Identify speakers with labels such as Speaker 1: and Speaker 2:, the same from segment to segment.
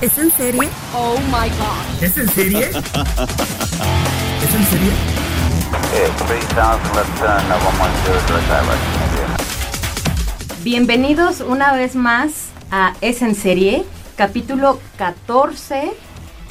Speaker 1: ¿Es en serie?
Speaker 2: Oh my god.
Speaker 1: ¿Es en serie? ¿Es en serie?
Speaker 3: Yeah, 3000 left turn, 110 direct direct.
Speaker 2: Bienvenidos una vez más a Es en Serie, capítulo 14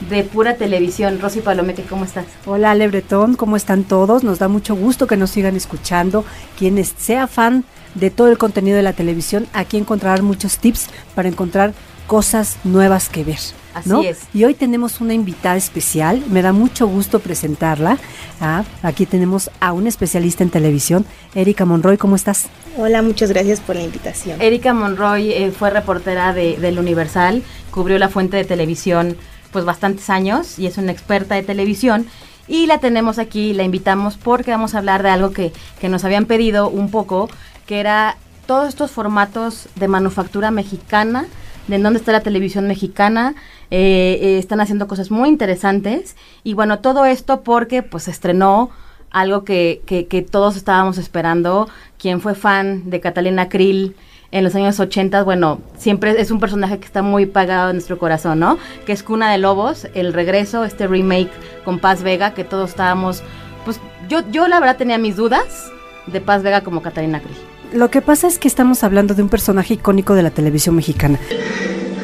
Speaker 2: de Pura Televisión. Rosy Palomete, ¿cómo estás?
Speaker 4: Hola Ale Bretón, ¿cómo están todos? Nos da mucho gusto que nos sigan escuchando. Quienes sea fan de todo el contenido de la televisión, aquí encontrarán muchos tips para encontrar cosas nuevas que ver.
Speaker 2: Así
Speaker 4: ¿no?
Speaker 2: es.
Speaker 4: Y hoy tenemos una invitada especial, me da mucho gusto presentarla. Ah, aquí tenemos a una especialista en televisión, Erika Monroy, ¿cómo estás?
Speaker 5: Hola, muchas gracias por la invitación.
Speaker 2: Erika Monroy eh, fue reportera de, del Universal, cubrió la fuente de televisión pues bastantes años y es una experta de televisión. Y la tenemos aquí, la invitamos porque vamos a hablar de algo que, que nos habían pedido un poco, que era todos estos formatos de manufactura mexicana, de dónde está la televisión mexicana, eh, eh, están haciendo cosas muy interesantes. Y bueno, todo esto porque pues estrenó algo que, que, que todos estábamos esperando. Quien fue fan de Catalina Krill en los años 80, bueno, siempre es un personaje que está muy pagado en nuestro corazón, ¿no? Que es Cuna de Lobos, el regreso, este remake con Paz Vega, que todos estábamos, pues yo, yo la verdad tenía mis dudas de Paz Vega como Catalina Krill.
Speaker 4: Lo que pasa es que estamos hablando de un personaje icónico de la televisión mexicana.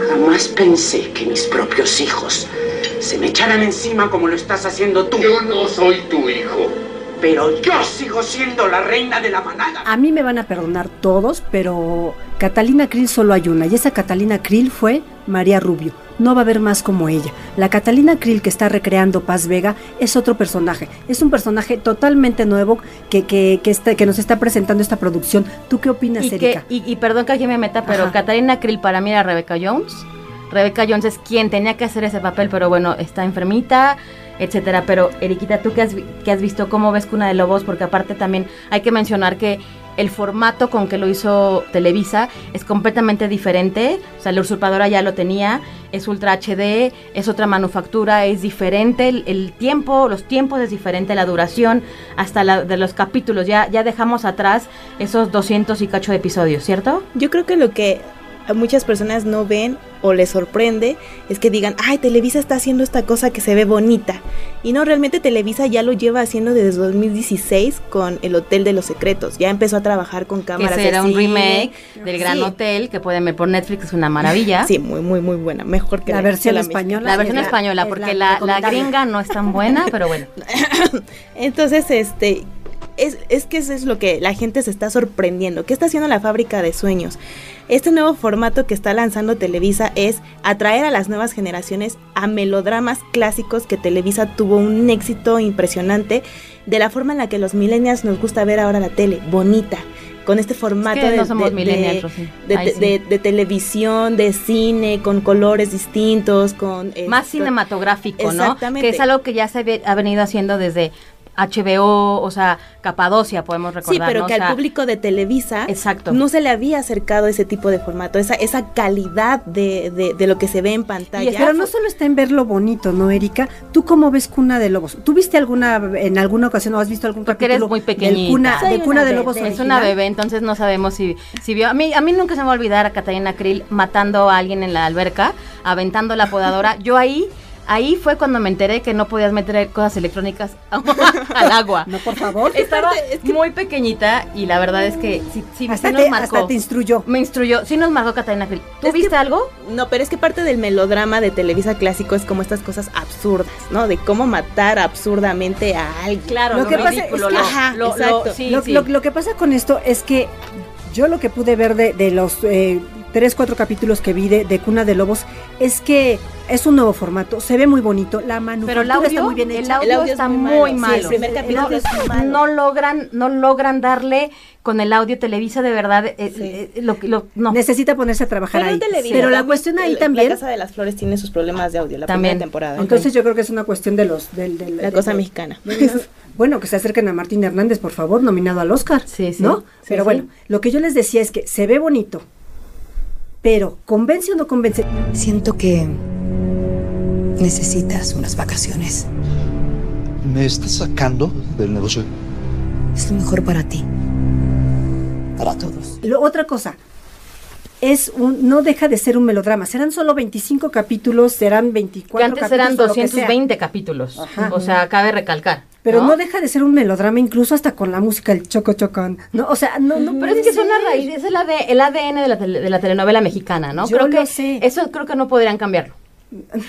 Speaker 6: Jamás pensé que mis propios hijos se me echaran encima como lo estás haciendo tú.
Speaker 7: Yo no soy tu hijo.
Speaker 6: Pero yo sigo siendo la reina de la manada.
Speaker 4: A mí me van a perdonar todos, pero Catalina Krill solo hay una, y esa Catalina Krill fue María Rubio. No va a haber más como ella. La Catalina Krill que está recreando Paz Vega es otro personaje. Es un personaje totalmente nuevo que, que, que, está- que nos está presentando esta producción. ¿Tú qué opinas,
Speaker 2: Y, que,
Speaker 4: Erika?
Speaker 2: y, y perdón que aquí me meta, pero
Speaker 4: Ajá.
Speaker 2: Catalina Krill para mí era Rebecca Jones. Rebecca Jones es quien tenía que hacer ese papel, pero bueno, está enfermita, etcétera. Pero, Eriquita, tú que has, que has visto, ¿cómo ves Cuna de Lobos? Porque aparte también hay que mencionar que el formato con que lo hizo Televisa es completamente diferente. O sea, la usurpadora ya lo tenía, es Ultra HD, es otra manufactura, es diferente. El, tiempo, los tiempos es diferente, la duración, hasta la, de los capítulos. Ya, ya dejamos atrás esos 200 y cacho episodios, ¿cierto?
Speaker 5: Yo creo que lo que a muchas personas no ven o les sorprende es que digan, ay, Televisa está haciendo esta cosa que se ve bonita. Y no, realmente Televisa ya lo lleva haciendo desde 2016 con El Hotel de los Secretos. Ya empezó a trabajar con
Speaker 2: Que
Speaker 5: cámaras
Speaker 2: será
Speaker 5: de
Speaker 2: un
Speaker 5: cine.
Speaker 2: remake del Gran
Speaker 5: Sí.
Speaker 2: Hotel que pueden ver por Netflix, es una maravilla.
Speaker 5: Sí, muy, muy, muy buena. Mejor que
Speaker 4: La
Speaker 5: que
Speaker 4: versión española.
Speaker 2: La versión
Speaker 4: es
Speaker 2: española,
Speaker 4: es
Speaker 2: porque la, la
Speaker 4: recomendable.
Speaker 2: gringa no es tan buena, pero bueno.
Speaker 5: Entonces, este, es, es que eso es lo que la gente se está sorprendiendo. ¿Qué está haciendo la fábrica de sueños? Este nuevo formato que está lanzando Televisa es atraer a las nuevas generaciones a melodramas clásicos que Televisa tuvo un éxito impresionante de la forma en la que los millennials nos gusta ver ahora la tele, bonita, con este formato
Speaker 2: que
Speaker 5: de,
Speaker 2: no somos sí.
Speaker 5: televisión, de cine, con colores distintos, con...
Speaker 2: Más
Speaker 5: esto-
Speaker 2: cinematográfico, ¿no?
Speaker 5: Exactamente.
Speaker 2: Que es algo que ya se ve- ha venido haciendo desde HBO, o sea, Capadocia, podemos
Speaker 5: Sí,
Speaker 2: recordar.
Speaker 5: pero
Speaker 2: ¿no?
Speaker 5: que
Speaker 2: O sea,
Speaker 5: al público de Televisa
Speaker 2: Exacto.
Speaker 5: no se le había acercado ese tipo de formato, esa, esa calidad de, de- de lo que se ve en pantalla.
Speaker 2: Y
Speaker 4: Pero no solo está en ver lo bonito, ¿no, Erika? ¿Tú cómo ves Cuna de Lobos? ¿Tú viste alguna, en alguna ocasión o has visto algún
Speaker 2: Porque eres
Speaker 4: capítulo
Speaker 2: muy
Speaker 4: del
Speaker 2: pequeñita.
Speaker 4: Cuna, de
Speaker 5: una
Speaker 4: Cuna de
Speaker 5: bebé.
Speaker 4: Lobos
Speaker 2: Es
Speaker 4: original?
Speaker 2: una bebé, entonces no sabemos si, si vio. A mí, a mí nunca se me va a olvidar a Catalina Krill matando a alguien en la alberca, aventando la podadora. Yo ahí, ahí fue cuando me enteré que no podías meter cosas electrónicas al agua.
Speaker 4: No, por favor.
Speaker 2: Estaba muy pequeñita y la verdad es que sí, sí,
Speaker 4: hasta,
Speaker 2: sí nos
Speaker 4: te,
Speaker 2: marcó.
Speaker 4: hasta te instruyó.
Speaker 2: me instruyó, sí nos marcó Catalina Krill. ¿Tú
Speaker 5: Es que-
Speaker 2: viste algo?
Speaker 5: No, pero es que parte del melodrama de Televisa clásico es como estas cosas absurdas, ¿no? De cómo matar absurdamente a alguien.
Speaker 2: Claro,
Speaker 4: Lo
Speaker 2: lo,
Speaker 4: que pasa
Speaker 2: ridículo, lo-
Speaker 4: que pasa con esto es que yo lo que pude ver de, de los eh, tres, cuatro capítulos que vi de, de Cuna de Lobos es que es un nuevo formato, se ve muy bonito, la
Speaker 2: Pero
Speaker 4: manufactura
Speaker 2: el audio,
Speaker 4: está muy bien
Speaker 2: el
Speaker 4: hecha.
Speaker 2: audio
Speaker 5: El audio es
Speaker 2: está
Speaker 5: muy
Speaker 2: muy
Speaker 5: malo.
Speaker 2: malo.
Speaker 5: Sí, el primer
Speaker 2: No-
Speaker 5: capítulo es muy malo.
Speaker 2: No logran, no logran darle con el audio Televisa de verdad eh,
Speaker 5: Sí.
Speaker 2: eh, lo que lo, no.
Speaker 4: Necesita ponerse a trabajar
Speaker 5: Pero
Speaker 4: ahí.
Speaker 5: Televisa
Speaker 4: Pero la cuestión ahí
Speaker 5: el-
Speaker 4: también,
Speaker 5: La Casa de las Flores tiene sus problemas de audio, la
Speaker 2: También.
Speaker 5: primera temporada.
Speaker 4: entonces yo creo que es una cuestión de los... Del, del-
Speaker 5: La cosa mexicana.
Speaker 4: Bueno, que se acerquen a Martín Hernández, por favor, nominado al Oscar.
Speaker 2: Sí, sí.
Speaker 4: ¿No?
Speaker 2: Sí,
Speaker 4: pero
Speaker 2: sí.
Speaker 4: bueno, lo que yo les decía es que se ve bonito, pero ¿convence o no convence?
Speaker 7: Siento que necesitas unas vacaciones.
Speaker 8: ¿Me estás sacando del negocio?
Speaker 7: Es lo mejor para ti. Para todos.
Speaker 4: Lo- otra cosa, es un, no deja de ser un melodrama. Serán solo 25 capítulos, serán 24
Speaker 2: que antes
Speaker 4: capítulos.
Speaker 2: eran
Speaker 4: que sea.
Speaker 2: 220 capítulos.
Speaker 4: Ajá.
Speaker 2: O sea, cabe recalcar.
Speaker 4: Pero ¿no? deja de ser un melodrama, incluso hasta con la música, el choco chocón. No, o sea, no, no
Speaker 2: Pero es que es una raíz, es el, AD el ADN de la, tele- de la telenovela mexicana, ¿no?
Speaker 4: Yo
Speaker 2: creo
Speaker 4: lo
Speaker 2: que
Speaker 4: sé.
Speaker 2: eso creo que no podrían cambiarlo.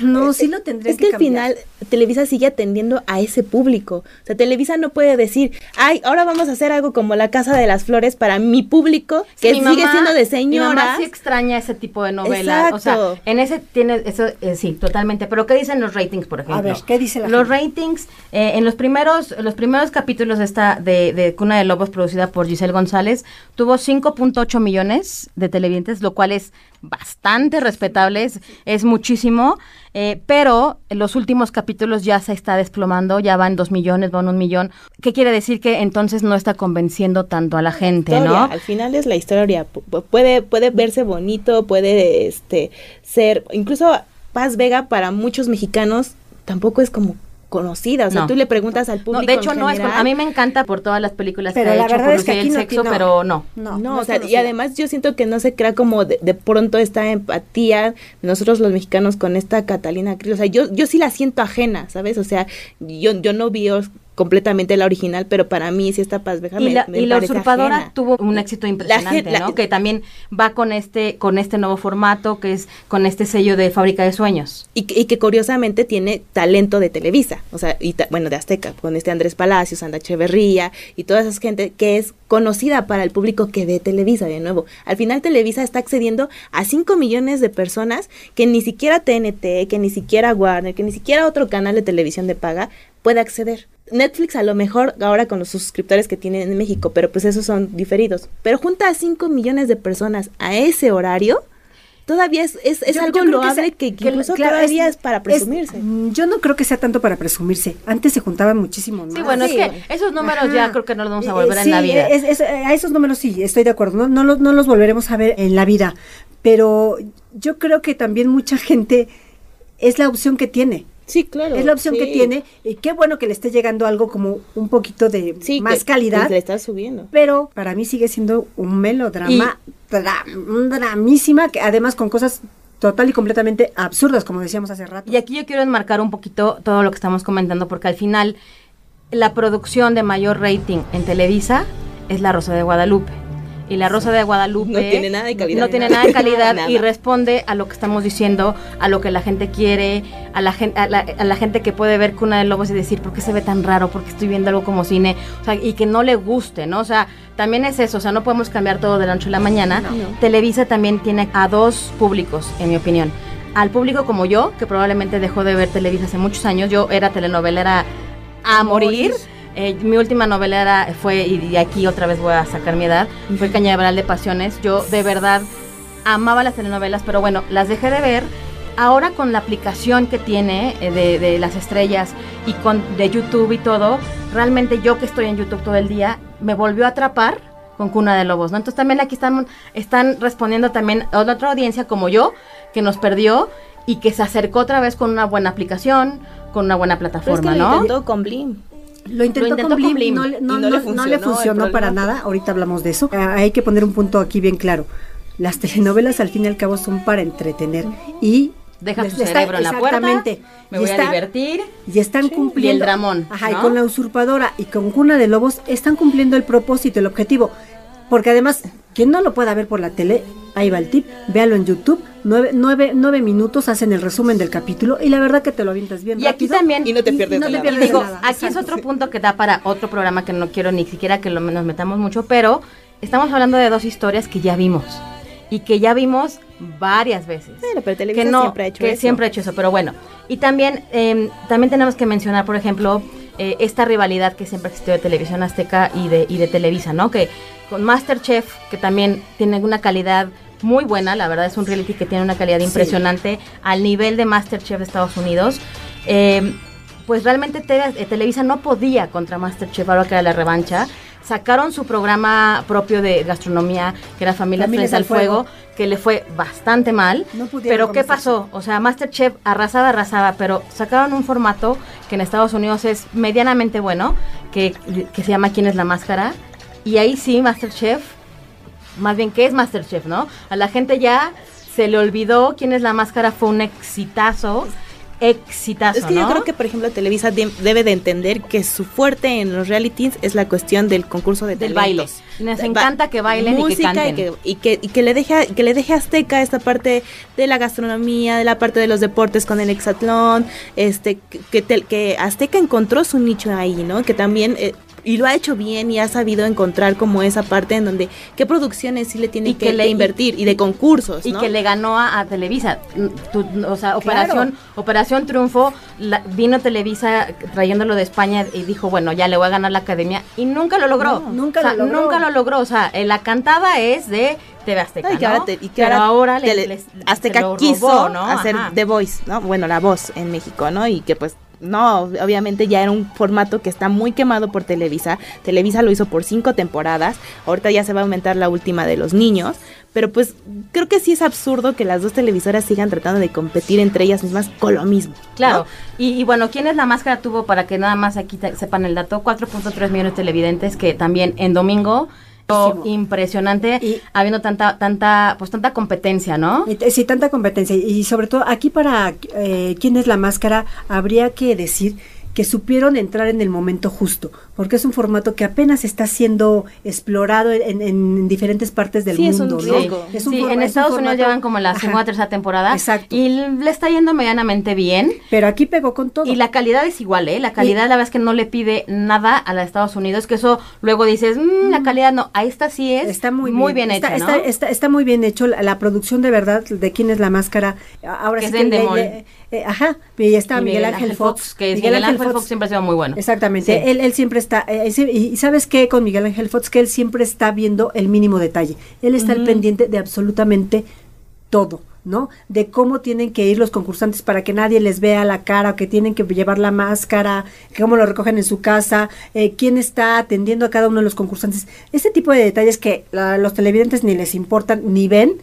Speaker 4: No, sí lo tendría
Speaker 5: Es que al
Speaker 4: cambiar.
Speaker 5: final Televisa sigue atendiendo a ese público. O sea, Televisa no puede decir, ay, ahora vamos a hacer algo como la Casa de las Flores para mi público, que
Speaker 2: Mi
Speaker 5: sigue
Speaker 2: mamá-
Speaker 5: siendo de
Speaker 2: Mi
Speaker 5: señora.
Speaker 2: mamá sí extraña ese tipo de novela. O sea,
Speaker 5: Exacto.
Speaker 2: en ese tiene, eso eh, sí, totalmente. Pero ¿qué dicen los ratings, por ejemplo?
Speaker 4: ver, ¿qué dice la
Speaker 2: Los
Speaker 4: gente?
Speaker 2: ratings, eh, en los primeros, los primeros capítulos de esta, de, de Cuna de Lobos, producida por Giselle González, tuvo 5.8 millones de televidentes, lo cual es bastante respetable, es, muchísimo. eh, pero en los últimos capítulos ya se está desplomando, ya van dos millones, van un millón. ¿Qué quiere decir? Que entonces no está convenciendo tanto a la gente,
Speaker 5: historia,
Speaker 2: ¿no?
Speaker 5: Al final es la historia. Pu- pu- Puede, puede verse bonito, puede este ser. Incluso Paz Vega para muchos mexicanos tampoco es como conocida. O sea,
Speaker 2: No.
Speaker 5: tú le preguntas al
Speaker 2: No,
Speaker 5: público.
Speaker 2: de hecho,
Speaker 5: en
Speaker 2: no es. A mí me encanta por todas las películas
Speaker 4: Pero
Speaker 2: que ha
Speaker 4: la
Speaker 2: hecho
Speaker 4: verdad
Speaker 2: por
Speaker 4: es que
Speaker 2: el
Speaker 4: no
Speaker 2: sexo,
Speaker 4: tiene-
Speaker 2: pero no.
Speaker 4: No,
Speaker 5: No,
Speaker 4: no
Speaker 5: o sea, y además yo siento que no se crea como de, de pronto esta empatía de nosotros los mexicanos con esta Catalina Krill. O sea, yo, yo sí la siento ajena, ¿sabes? O sea, yo, yo no vi completamente la original, pero para mí sí esta Paz Vega
Speaker 2: Y la,
Speaker 5: me
Speaker 2: y la usurpadora
Speaker 5: ajena.
Speaker 2: tuvo un éxito impresionante,
Speaker 5: la-
Speaker 2: ¿no? Que también va con este, con este nuevo formato, que es con este sello de fábrica de sueños.
Speaker 5: Y, que- y que curiosamente tiene talento de Televisa, o sea, y ta- bueno, de Azteca, con este Andrés Palacios, Anda Echeverría y toda esa gente que es conocida para el público que ve Televisa, de nuevo. Al final Televisa está accediendo a 5 millones de personas que ni siquiera TNT, que ni siquiera Warner, que ni siquiera otro canal de televisión de paga puede acceder. Netflix a lo mejor ahora con los suscriptores que tienen en México, pero pues esos son diferidos. Pero junta a 5 millones de personas a ese horario, todavía es, es, es
Speaker 4: Yo-
Speaker 5: algo
Speaker 4: yo
Speaker 5: loable
Speaker 4: sea-
Speaker 5: que, incluso
Speaker 4: claro,
Speaker 5: todavía es, para
Speaker 4: es-
Speaker 5: presumirse.
Speaker 4: mm, yo no creo que sea tanto para presumirse. Antes se juntaban muchísimo más.
Speaker 2: Sí, bueno,
Speaker 5: sí.
Speaker 2: es que esos números
Speaker 4: Ajá.
Speaker 2: ya creo que no los vamos a
Speaker 4: Eh,
Speaker 2: volver en
Speaker 4: sí,
Speaker 2: la vida.
Speaker 4: es- es- a esos números sí, estoy de acuerdo. No, no, los, no los volveremos a ver en la vida. Pero yo creo que también mucha gente es la opción que tiene.
Speaker 5: Sí, claro.
Speaker 4: es la opción que tiene. Y qué bueno que le esté llegando algo como un poquito de
Speaker 5: Sí,
Speaker 4: más
Speaker 5: que-
Speaker 4: calidad.
Speaker 5: que le está subiendo.
Speaker 4: Pero para mí sigue siendo un melodrama, dra- un dramísima, que además con cosas total y completamente absurdas, como decíamos hace rato.
Speaker 2: Y aquí yo quiero enmarcar un poquito todo lo que estamos comentando, porque al final la producción de mayor rating en Televisa es La Rosa de Guadalupe. Y La Rosa de Guadalupe
Speaker 5: No tiene nada de calidad.
Speaker 2: no tiene nada de calidad
Speaker 5: Nada.
Speaker 2: y responde a lo que estamos diciendo, a lo que la gente quiere, a la, gente, a, la, a la gente que puede ver Cuna de Lobos y decir, ¿por qué se ve tan raro? ¿Por qué estoy viendo algo como cine? O sea, y que no le guste, ¿no? O sea, también es eso, o sea, no podemos cambiar todo de la noche a la mañana. Televisa también tiene a dos públicos, en mi opinión. Al público como yo, que probablemente dejó de ver Televisa hace muchos años, yo era telenovelera a morir. Eh, mi última novela era, fue, y, aquí otra vez voy a sacar mi edad, fue Cañaveral de Pasiones. Yo de verdad amaba las telenovelas, pero bueno, las dejé de ver. Ahora con la aplicación que tiene eh, de, de las estrellas y con de YouTube y todo, realmente yo que estoy en YouTube todo el día, me volvió a atrapar con Cuna de Lobos, ¿no? Entonces también aquí están, están respondiendo también a otra audiencia como yo, que nos perdió y que se acercó otra vez con una buena aplicación, con una buena
Speaker 5: Pero es
Speaker 2: plataforma,
Speaker 5: que lo
Speaker 2: ¿no?
Speaker 5: intentó con Blim.
Speaker 4: Lo intentó,
Speaker 2: intentó
Speaker 4: con Blim,
Speaker 2: Blim
Speaker 4: no, no-
Speaker 5: y no le
Speaker 4: no- no le
Speaker 5: funcionó,
Speaker 4: funcionó para nada. Ahorita hablamos de eso. Ah, hay que poner un punto aquí bien claro. Las telenovelas al fin y al cabo son para entretener y
Speaker 2: Deja tu
Speaker 4: está-
Speaker 2: cerebro en la puerta,
Speaker 4: exactamente.
Speaker 2: me voy a
Speaker 4: está-
Speaker 2: divertir.
Speaker 4: Y están cumpliendo.
Speaker 2: Y el dramón,
Speaker 4: Ajá, y con la usurpadora y con Cuna de Lobos están cumpliendo el propósito, el objetivo. Porque además, quien no lo pueda ver por la tele, ahí va el tip, véalo en YouTube. Nueve, nueve, nueve minutos hacen el resumen del capítulo y la verdad que te lo avientas bien
Speaker 2: Y aquí también-
Speaker 5: Y no te pierdes
Speaker 4: no
Speaker 5: de
Speaker 4: te pierdes
Speaker 2: Y digo,
Speaker 4: nada.
Speaker 2: aquí es otro punto que da para otro programa que no quiero ni siquiera que lo, nos metamos mucho, pero estamos hablando de dos historias que ya vimos. y que ya vimos varias veces.
Speaker 5: Bueno, pero Televisa
Speaker 2: que no,
Speaker 5: siempre ha hecho
Speaker 2: que
Speaker 5: eso.
Speaker 2: siempre ha hecho eso, pero bueno. Y también, eh, también tenemos que mencionar, por ejemplo, eh, esta rivalidad que siempre existió de Televisión Azteca y de, y de Televisa, ¿no? Que con Masterchef, que también tiene una calidad muy buena, la verdad es un reality que tiene una calidad
Speaker 4: Sí.
Speaker 2: impresionante al nivel de Masterchef de Estados Unidos. Eh, pues realmente Te- eh, Televisa no podía contra Masterchef ahora que era la revancha. Sacaron su programa propio de gastronomía, que era Familias
Speaker 4: Familias
Speaker 2: al
Speaker 4: Fuego.
Speaker 2: Fuego, que le fue bastante mal.
Speaker 4: No pudieron
Speaker 2: pero ¿qué pasó? O sea, Masterchef arrasaba, arrasaba, pero sacaron un formato que en Estados Unidos es medianamente bueno, que, que se llama ¿Quién es la máscara? Y ahí sí, Masterchef, más bien, ¿qué es Masterchef, no? A la gente ya se le olvidó quién es la máscara, fue un exitazo, exitazo,
Speaker 5: Es que
Speaker 2: ¿no?
Speaker 5: yo creo que, por ejemplo, Televisa de- debe de entender que su fuerte en los realities es la cuestión del concurso de
Speaker 2: Del baile.
Speaker 5: Ba-
Speaker 2: encanta que bailen y que
Speaker 5: música
Speaker 2: canten.
Speaker 5: que, y que, y que le deje a- que le deje a Azteca esta parte de la gastronomía, de la parte de los deportes con el hexatlón, este que, que, tel- que Azteca encontró su nicho ahí, ¿no? Que también eh, y lo ha hecho bien y ha sabido encontrar como esa parte en donde qué producciones sí le tienen
Speaker 2: Y
Speaker 5: que,
Speaker 2: que le-
Speaker 5: que invertir y de concursos,
Speaker 2: y
Speaker 5: ¿no?
Speaker 2: que le ganó a, a Televisa. Mm, tu- o sea, Operación, Operación Triunfo, la- vino Televisa trayéndolo de España y dijo, bueno, ya le voy a ganar la academia y nunca lo logró.
Speaker 4: No, nunca
Speaker 2: O sea,
Speaker 4: lo logró.
Speaker 2: Nunca lo logró. O sea, eh, la cantada es de TV Azteca,
Speaker 5: No, y que
Speaker 2: ¿no?
Speaker 5: ahora, te- y que
Speaker 2: Pero ahora le-
Speaker 5: Azteca quiso hacer
Speaker 2: Ajá.
Speaker 5: The Voice, ¿no? Bueno, la voz en México, ¿no? Y que pues no, obviamente ya era un formato que está muy quemado por Televisa. Televisa lo hizo por cinco temporadas. Ahorita ya se va a aumentar la última de los niños. Pero pues creo que sí es absurdo que las dos televisoras sigan tratando de competir entre ellas mismas con lo mismo.
Speaker 2: Claro, y, y bueno, ¿quién es la máscara? Tuvo, para que nada más aquí sepan el dato, 4.3 millones de televidentes que también en domingo, impresionante,
Speaker 4: Y-
Speaker 2: habiendo tanta, tanta, pues tanta competencia, ¿no?
Speaker 4: Sí, tanta competencia. Y sobre todo aquí para eh, quién es la máscara, habría que decir que supieron entrar en el momento justo, porque es un formato que apenas está siendo explorado en, en diferentes partes del
Speaker 5: Sí, es un
Speaker 4: mundo, ¿no? Es un
Speaker 2: sí,
Speaker 4: forma-
Speaker 2: en
Speaker 4: un
Speaker 2: Estados Unidos llevan como la segunda o tercera temporada.
Speaker 4: Exacto.
Speaker 2: Y le está yendo medianamente bien.
Speaker 4: Pero aquí pegó con todo.
Speaker 2: Y la calidad es igual, ¿eh? La calidad,
Speaker 4: Y-
Speaker 2: la verdad es que no le pide nada a la de Estados Unidos, que eso luego dices, "Mm, la calidad no. Ahí está sí es
Speaker 4: Está muy,
Speaker 2: bien,
Speaker 4: está,
Speaker 2: hecha,
Speaker 4: está,
Speaker 2: ¿no?
Speaker 4: está, está muy bien hecho la, la producción de verdad de quién es la máscara. Ahora
Speaker 2: Que
Speaker 4: sí
Speaker 2: es
Speaker 4: que eh, ajá, y está
Speaker 2: Y
Speaker 4: Miguel, Ángel Fox,
Speaker 2: que Miguel, Ángel Fox, siempre ha sido muy bueno.
Speaker 4: Exactamente,
Speaker 2: Sí.
Speaker 4: él, él siempre está, eh, sí, y sabes qué con Miguel Ángel Fox, que él siempre está viendo el mínimo detalle, él está al pendiente de absolutamente todo, ¿no? De cómo tienen que ir los concursantes para que nadie les vea la cara, o que tienen que llevar la máscara, cómo lo recogen en su casa, eh, quién está atendiendo a cada uno de los concursantes. Ese tipo de detalles que a los televidentes ni les importan ni ven,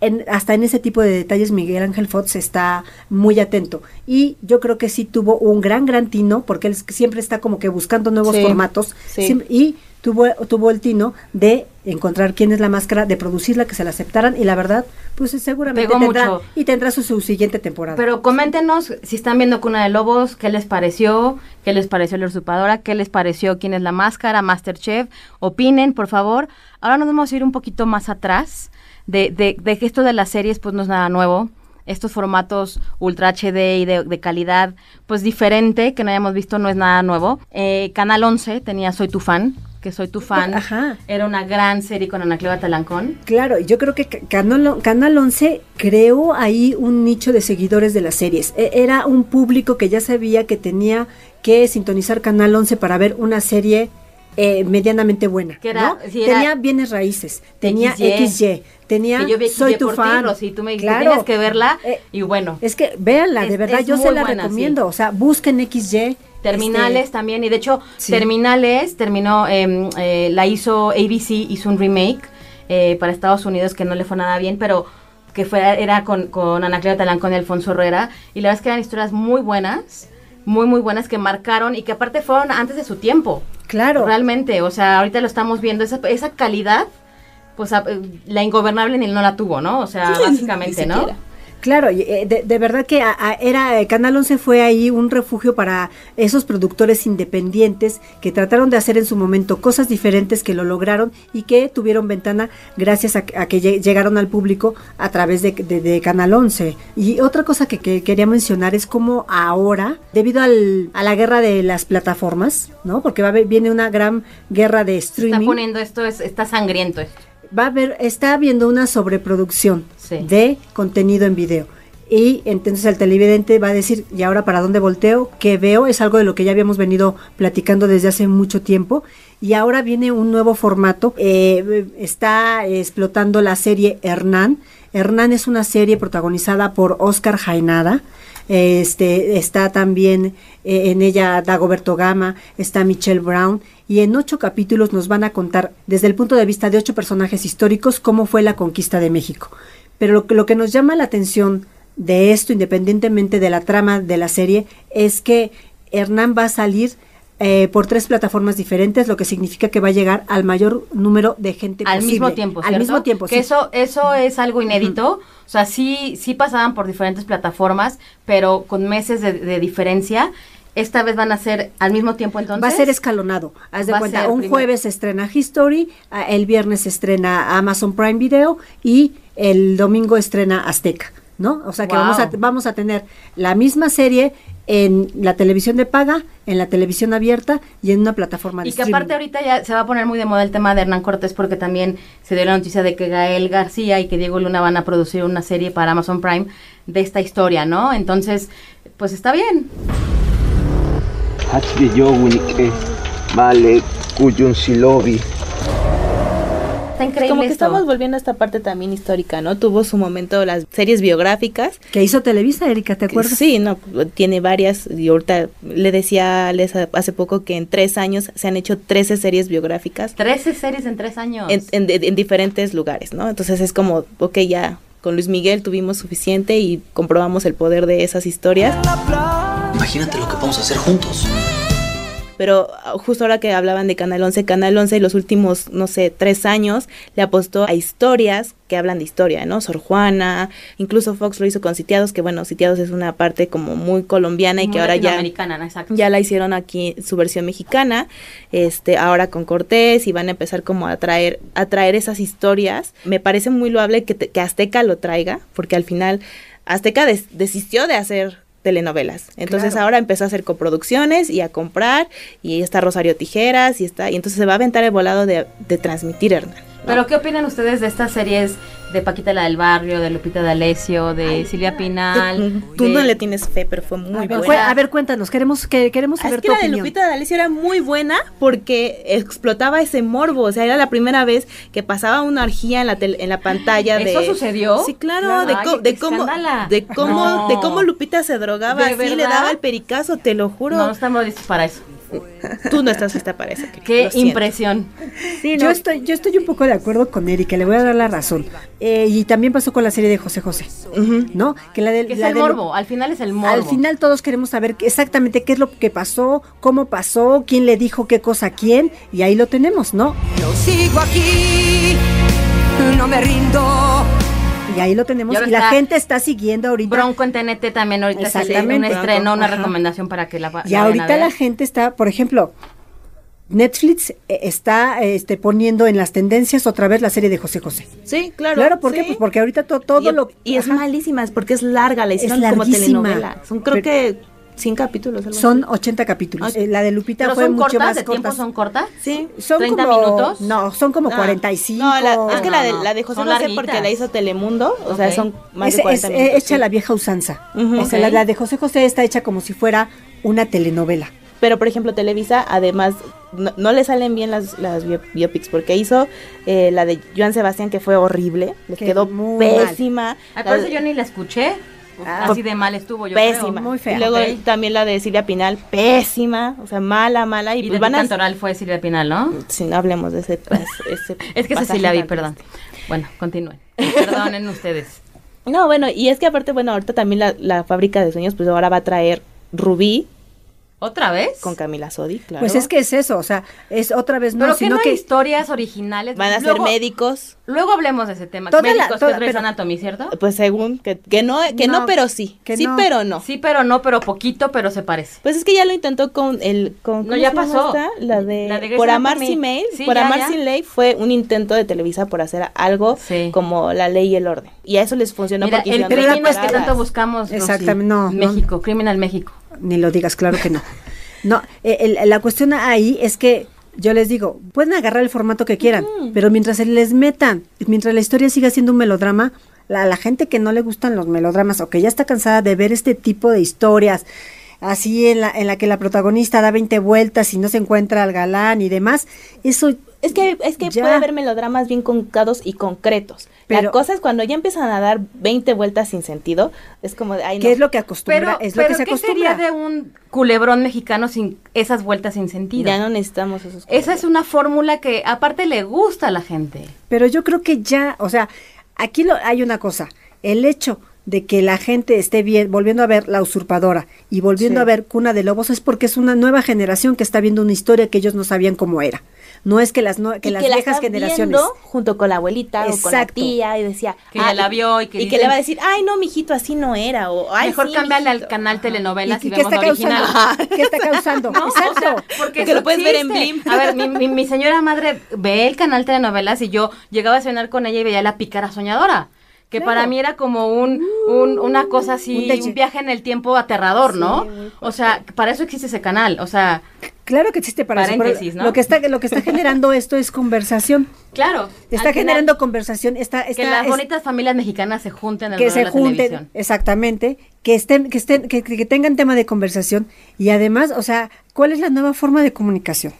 Speaker 4: en- hasta en ese tipo de detalles Miguel Ángel Fox está muy atento y yo creo que sí tuvo un gran gran tino porque él siempre está como que buscando nuevos
Speaker 5: Sí,
Speaker 4: formatos
Speaker 5: sí.
Speaker 4: siempre- y tuvo tuvo el tino de encontrar quién es la máscara de producirla que se la aceptaran y la verdad pues seguramente
Speaker 2: Pegó
Speaker 4: tendrá
Speaker 2: mucho.
Speaker 4: y tendrá su, su siguiente temporada
Speaker 2: Pero coméntenos si están viendo Cuna de Lobos, qué les pareció, qué les pareció la usurpadora, qué les pareció quién es la máscara, Masterchef, opinen, por favor. Ahora nos vamos a ir un poquito más atrás de, de, de que esto de las series pues no es nada nuevo. Estos formatos ultra HD y de, de calidad pues diferente que no hayamos visto no es nada nuevo. Eh, Canal 11 tenía Soy tu fan, que Soy tu fan.
Speaker 4: Ajá.
Speaker 2: Era una gran serie con Ana Cleva Talancón.
Speaker 4: Claro, yo creo que Ca- Canal, Canal 11 creó ahí un nicho de seguidores de las series. E- Era un público que ya sabía que tenía que sintonizar Canal 11 para ver una serie eh, medianamente buena.
Speaker 2: Que era-
Speaker 4: ¿no? tenía bienes raíces, tenía
Speaker 2: XY.
Speaker 4: XY, tenía
Speaker 2: Que yo vi
Speaker 4: Soy tu
Speaker 2: ti,
Speaker 4: fan.
Speaker 2: Rosy, tú me dijiste,
Speaker 4: Claro.
Speaker 2: tienes que verla
Speaker 4: Eh,
Speaker 2: y bueno.
Speaker 4: Es que véanla, de verdad, yo se la
Speaker 2: buena,
Speaker 4: recomiendo. O sea, busquen XY.
Speaker 2: Terminales
Speaker 4: este,
Speaker 2: también, y de hecho,
Speaker 4: Sí.
Speaker 2: Terminales terminó, em, eh, la hizo ABC, hizo un remake eh, para Estados Unidos que no le fue nada bien, pero que fue era con, con Ana Clara Talancón y Alfonso Herrera, y la verdad es que eran historias muy buenas, muy, muy buenas que marcaron y que aparte fueron antes de su tiempo.
Speaker 4: Claro.
Speaker 2: Realmente, o sea, ahorita lo estamos viendo, esa, esa calidad, pues eh, la ingobernable ni no la tuvo, ¿no? O sea,
Speaker 5: Sí,
Speaker 2: básicamente, ¿no?
Speaker 5: siquiera.
Speaker 4: Claro, eh, de, de verdad que a- a- era eh, Canal 11 fue ahí un refugio para esos productores independientes que trataron de hacer en su momento cosas diferentes que lo lograron y que tuvieron ventana gracias a, a que lle- llegaron al público a través de, de- de Canal 11. Y otra cosa que, que quería mencionar es como ahora, debido al- a la guerra de las plataformas, ¿no? Porque va viene una gran guerra de
Speaker 2: Está
Speaker 4: streaming.
Speaker 2: poniendo esto, es, está sangriento esto.
Speaker 4: Va a haber, está habiendo una sobreproducción
Speaker 2: Sí.
Speaker 4: de contenido en video. Y entonces el televidente va a decir, ¿y ahora para dónde volteo? ¿Qué veo? Es algo de lo que ya habíamos venido platicando desde hace mucho tiempo. Y ahora viene un nuevo formato. Eh, está explotando la serie Hernán. Hernán es una serie protagonizada por Oscar Jaenada. Este, está también eh, en ella Dagoberto Gama, está Michelle Brown, y en ocho capítulos nos van a contar, desde el punto de vista de ocho personajes históricos, cómo fue la conquista de México. Pero lo que, lo que nos llama la atención de esto, independientemente de la trama de la serie, es que Hernán va a salir eh, por tres plataformas diferentes, lo que significa que va a llegar al mayor número de gente
Speaker 2: al
Speaker 4: posible.
Speaker 2: mismo tiempo,
Speaker 4: Al mismo tiempo,
Speaker 2: Que
Speaker 4: sí.
Speaker 2: eso, eso es algo inédito. O sea, sí, sí pasaban por diferentes plataformas, pero con meses de, de diferencia. Esta vez van a ser al mismo tiempo entonces.
Speaker 4: Va a ser escalonado. Haz de
Speaker 2: Va
Speaker 4: cuenta, un
Speaker 2: primero-
Speaker 4: jueves estrena History, ah, el viernes estrena Amazon Prime Video y el domingo estrena Azteca, ¿no? O sea que
Speaker 2: Wow.
Speaker 4: vamos, a, vamos a tener la misma serie en la televisión de paga, en la televisión abierta y en una plataforma de
Speaker 2: Y que
Speaker 4: streaming.
Speaker 2: aparte ahorita ya se va a poner muy de moda el tema de Hernán Cortés porque también se dio la noticia de que Gael García y que Diego Luna van a producir una serie para Amazon Prime de esta historia, ¿no? Entonces, pues está bien.
Speaker 9: Hatsbiyowinike, Vale, Kuyun Silobi.
Speaker 2: Está increíble
Speaker 5: Como que
Speaker 2: esto.
Speaker 5: estamos volviendo a esta parte también histórica, ¿no? Tuvo su momento las series biográficas.
Speaker 4: Que hizo Televisa, Erika, ¿te acuerdas?
Speaker 5: Sí, no, tiene varias. Y ahorita le decía a Les hace poco que en tres años se han hecho 13 series biográficas
Speaker 2: 13 series en tres años.
Speaker 5: en, en- en diferentes lugares, ¿no? Entonces es como, ok, ya con Luis Miguel tuvimos suficiente y comprobamos el poder de esas historias.
Speaker 1: Imagínate lo que podemos hacer juntos.
Speaker 5: Pero justo ahora que hablaban de Canal 11, Canal 11 los últimos, no sé, tres años le apostó a historias que hablan de historia, ¿no? Sor Juana, incluso Fox lo hizo con Sitiados, que bueno, Sitiados es una parte como muy colombiana y
Speaker 2: Muy
Speaker 5: que ahora ya.
Speaker 2: Exacto.
Speaker 5: ya la hicieron aquí su versión mexicana, este, ahora con Cortés y van a empezar como a traer, a traer esas historias. Me parece muy loable que, te- que Azteca lo traiga, porque al final Azteca des- desistió de hacer telenovelas. Entonces
Speaker 4: Claro.
Speaker 5: ahora empezó a hacer coproducciones y a comprar y está Rosario Tijeras y está y entonces se va a aventar el volado de, de transmitir Hernán. ¿no?
Speaker 2: Pero ¿qué opinan ustedes de estas series de Paquita la del Barrio, de Lupita D'Alessio, de Silvia Pinal?
Speaker 5: Tú
Speaker 2: de-
Speaker 5: no le tienes fe, pero fue muy
Speaker 4: A ver,
Speaker 5: buena.
Speaker 4: a ver, cuéntanos, queremos, que, queremos
Speaker 5: Ah,
Speaker 4: saber
Speaker 5: Es que
Speaker 4: tu
Speaker 5: la de
Speaker 4: opinión.
Speaker 5: Lupita D'Alessio era muy buena porque explotaba ese morbo, o sea, era la primera vez que pasaba una orgía en la tel- en la pantalla de
Speaker 2: ¿Eso sucedió?
Speaker 5: Sí, claro,
Speaker 2: Claro.
Speaker 5: de, co- de cómo de cómo
Speaker 2: No.
Speaker 5: de cómo Lupita se drogaba
Speaker 2: ¿De
Speaker 5: así, le daba el pericazo, te lo juro.
Speaker 2: No, no estamos listos para eso.
Speaker 5: Tú no estás lista para eso.
Speaker 2: Qué impresión.
Speaker 5: Sí,
Speaker 4: Yo estoy, yo estoy un poco de acuerdo con Erika, le voy a dar la razón. Eh, y también pasó con la serie de José José. ¿no? Que la de,
Speaker 2: Que es
Speaker 4: la
Speaker 2: el
Speaker 4: de-
Speaker 2: morbo, al final es el morbo.
Speaker 4: Al final todos queremos saber exactamente qué es lo que pasó, cómo pasó, quién le dijo qué cosa a quién, y ahí lo tenemos, ¿no?
Speaker 7: Yo sigo aquí, no me rindo.
Speaker 4: Y ahí lo tenemos.
Speaker 2: Y
Speaker 4: la gente está siguiendo ahorita.
Speaker 2: Bronco en TNT también ahorita es un
Speaker 4: Exactamente.
Speaker 2: estreno, una
Speaker 4: Ajá.
Speaker 2: recomendación para que la,
Speaker 4: Y
Speaker 2: la vayan a
Speaker 4: ahorita
Speaker 2: ver.
Speaker 4: la gente está, por ejemplo, Netflix eh, está este, poniendo en las tendencias otra vez la serie de José José.
Speaker 5: Sí, claro.
Speaker 4: Claro, ¿por qué?
Speaker 5: sí.
Speaker 4: Pues porque ahorita to- todo
Speaker 5: y,
Speaker 4: lo
Speaker 5: y es
Speaker 4: ajá,
Speaker 5: malísima, es porque es larga, la
Speaker 4: Es
Speaker 5: hicieron como telenovela. Son creo
Speaker 4: Pero-
Speaker 5: que 100 capítulos. algo
Speaker 4: son
Speaker 5: así.
Speaker 4: 80 capítulos.
Speaker 5: Ah,
Speaker 4: Eh, la de Lupita
Speaker 2: ¿Pero
Speaker 4: fue
Speaker 2: son
Speaker 4: mucho
Speaker 2: cortas?
Speaker 4: más
Speaker 2: ¿De tiempo son cortas?
Speaker 5: Sí.
Speaker 4: Son
Speaker 2: 30
Speaker 4: como,
Speaker 2: minutos.
Speaker 4: No, son como
Speaker 5: Ah.
Speaker 4: 45.
Speaker 5: No, la- es que la de,
Speaker 2: no, no.
Speaker 5: la de José
Speaker 2: Son
Speaker 5: José
Speaker 2: larguitas.
Speaker 5: porque la hizo Telemundo, o sea, son más
Speaker 4: es,
Speaker 5: de 40
Speaker 4: es-
Speaker 5: minutos.
Speaker 4: hecha
Speaker 5: sí.
Speaker 4: la vieja usanza.
Speaker 5: Ujú.
Speaker 4: O sea, la, la de José José está hecha como si fuera una telenovela.
Speaker 5: Pero, por ejemplo, Televisa, además, no, no le salen bien las, las bio- biopics, porque hizo eh, la de Joan Sebastián, que fue horrible, les
Speaker 4: Que
Speaker 5: quedó pésima.
Speaker 2: Ay, por eso yo ni la escuché.
Speaker 4: Ah,
Speaker 2: Así de mal estuvo yo
Speaker 5: pésima.
Speaker 2: creo.
Speaker 4: Muy fea.
Speaker 5: Y luego también la de Silvia Pinal, pésima, o sea, mala, mala. Y,
Speaker 2: Y,
Speaker 5: pues
Speaker 2: de
Speaker 5: van a...
Speaker 2: Cantoral fue Silvia Pinal, ¿no?
Speaker 5: Si no hablemos de ese... ese
Speaker 2: Es que esa sí la vi, perdón. Bueno, continúen. Perdonen ustedes.
Speaker 5: No, bueno, y es que aparte, bueno, ahorita también la, la fábrica de sueños, pues ahora va a traer Rubí
Speaker 2: ¿Otra vez?
Speaker 5: con Camila Sodi, claro.
Speaker 4: Pues es que es eso, o sea, es otra vez no,
Speaker 2: Pero que
Speaker 4: sino
Speaker 2: no hay
Speaker 4: que
Speaker 2: historias originales.
Speaker 5: van a ser
Speaker 2: Luego-
Speaker 5: médicos,
Speaker 2: Luego hablemos de ese tema.
Speaker 4: Toda la-
Speaker 2: Médicos,
Speaker 4: toda-
Speaker 2: que es
Speaker 4: pero-
Speaker 2: Anatomy, ¿cierto?
Speaker 5: pues según, que, que no, que no,
Speaker 4: No,
Speaker 5: pero sí.
Speaker 4: que
Speaker 5: sí,
Speaker 4: no.
Speaker 5: pero no.
Speaker 2: Sí, pero no, pero poquito, pero se parece.
Speaker 5: Pues es que ya lo intentó con el con
Speaker 2: No,
Speaker 5: ¿cómo
Speaker 2: ya pasó.
Speaker 5: esta? La de,
Speaker 2: La de
Speaker 5: Por amar sin mail,
Speaker 2: Sí,
Speaker 5: por
Speaker 2: ya,
Speaker 5: amar
Speaker 2: ya.
Speaker 5: sin ley fue un intento de Televisa por hacer algo
Speaker 2: Sí.
Speaker 5: como la ley y el orden. Y a eso les funcionó
Speaker 2: Mira,
Speaker 5: porque
Speaker 2: el criminal que tanto buscamos.
Speaker 4: Exactamente, no, no.
Speaker 2: México, Criminal México.
Speaker 4: Ni lo digas, claro que no. No, eh, el- la cuestión ahí es que yo les digo, pueden agarrar el formato que quieran, pero mientras se les metan, mientras la historia siga siendo un melodrama, la, la gente que no le gustan los melodramas o que ya está cansada de ver este tipo de historias, así en la, en la que la protagonista da 20 vueltas y no se encuentra al galán y demás, eso
Speaker 5: Es que, es que
Speaker 4: Ya.
Speaker 5: puede haber melodramas bien concados y concretos. la cosa es cuando ya empiezan a dar 20 vueltas sin sentido, es como de, ay, no.
Speaker 4: ¿qué es lo que acostumbra?
Speaker 2: Pero,
Speaker 4: es lo
Speaker 2: pero
Speaker 4: que se
Speaker 2: ¿qué
Speaker 4: acostumbra.
Speaker 2: sería de un culebrón mexicano sin esas vueltas sin sentido?
Speaker 5: Ya no necesitamos esos.
Speaker 2: Esa es una fórmula que aparte le gusta a la gente.
Speaker 4: Pero yo creo que ya, o sea, aquí lo, hay una cosa, el hecho de que la gente esté bien, volviendo a ver La Usurpadora y volviendo
Speaker 5: Sí.
Speaker 4: a ver Cuna de Lobos es porque es una nueva generación que está viendo una historia que ellos no sabían cómo era. No es que las, nue- que
Speaker 5: y
Speaker 4: las
Speaker 5: que la
Speaker 4: viejas
Speaker 5: está
Speaker 4: generaciones...
Speaker 5: junto con la abuelita o con la
Speaker 4: Exacto.
Speaker 5: tía y decía
Speaker 2: Que ya la vio y que
Speaker 5: le
Speaker 2: dicen-
Speaker 5: va a decir ay no mijito así no era o ay
Speaker 2: Mejor
Speaker 5: sí,
Speaker 2: cámbiale al
Speaker 5: mijito".
Speaker 2: canal telenovelas y,
Speaker 4: ¿Y qué
Speaker 2: vemos
Speaker 4: está
Speaker 2: la original.
Speaker 4: causando? ¿Qué está causando?
Speaker 2: No, o sea,
Speaker 4: Exacto.
Speaker 2: porque
Speaker 5: Que
Speaker 2: eso
Speaker 5: lo puedes ver en. Blim.
Speaker 2: A ver, mi, mi- mi señora madre ve el canal telenovelas y yo llegaba a cenar con ella y veía la pícara soñadora. Que
Speaker 4: Claro.
Speaker 2: para mí era como un, un- una cosa así,
Speaker 4: Un
Speaker 2: un, viaje en el tiempo aterrador, ¿no?
Speaker 5: Sí,
Speaker 2: O sea, para eso existe ese canal. O sea,
Speaker 4: Claro que existe para eso,
Speaker 2: Paréntesis, ¿no?
Speaker 4: Lo que está, lo que está generando esto es conversación.
Speaker 2: claro.
Speaker 4: Está
Speaker 2: final,
Speaker 4: generando conversación. Está,
Speaker 2: que las
Speaker 4: es-
Speaker 2: bonitas familias mexicanas se junten
Speaker 4: que se
Speaker 2: de la
Speaker 4: junten,
Speaker 2: televisión.
Speaker 4: exactamente, que estén, que estén, que, que tengan tema de conversación y además, o sea, ¿cuál es la nueva forma de comunicación?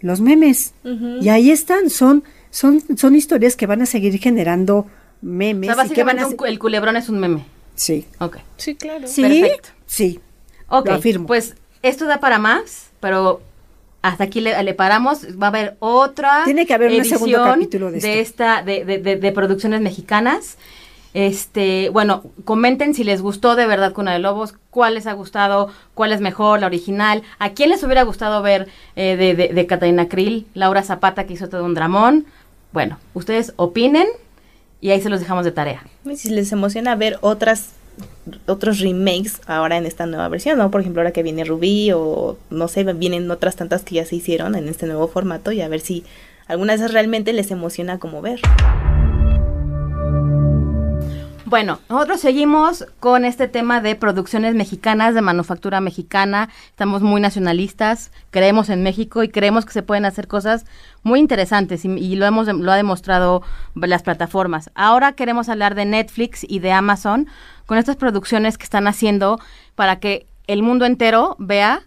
Speaker 4: Los memes. Y ahí están, son, son, son historias que van a seguir generando
Speaker 2: O
Speaker 4: memes
Speaker 2: sea,
Speaker 4: y que van
Speaker 2: básicamente
Speaker 4: a
Speaker 2: un
Speaker 4: se-
Speaker 2: cu- el culebrón es un meme.
Speaker 4: sí,
Speaker 2: Ok.
Speaker 5: sí claro
Speaker 4: sí,
Speaker 2: Perfecto.
Speaker 4: sí,
Speaker 2: Ok,
Speaker 4: Lo afirmo.
Speaker 2: pues esto da para más, pero hasta aquí le, le paramos. Va a haber otra
Speaker 4: Tiene que haber un
Speaker 2: edición
Speaker 4: segundo capítulo de esto.
Speaker 2: esta de, de- de- de producciones mexicanas. Este, bueno, comenten si les gustó de verdad Cuna de Lobos, cuál les ha gustado, cuál es mejor, la original, a quién les hubiera gustado ver eh, de, de, de Catalina Krill, Laura Zapata que hizo todo un dramón. Bueno, ustedes opinen y ahí se los dejamos de tarea.
Speaker 5: Y si les emociona ver otras otros remakes ahora en esta nueva versión, ¿no? Por ejemplo, ahora que viene Rubí o no sé, vienen otras tantas que ya se hicieron en este nuevo formato y a ver si alguna de esas realmente les emociona como ver.
Speaker 2: Bueno, nosotros seguimos con este tema de producciones mexicanas, de manufactura mexicana. Estamos muy nacionalistas, creemos en México y creemos que se pueden hacer cosas muy interesantes y, y lo hemos lo ha demostrado las plataformas. Ahora queremos hablar de Netflix y de Amazon con estas producciones que están haciendo para que el mundo entero vea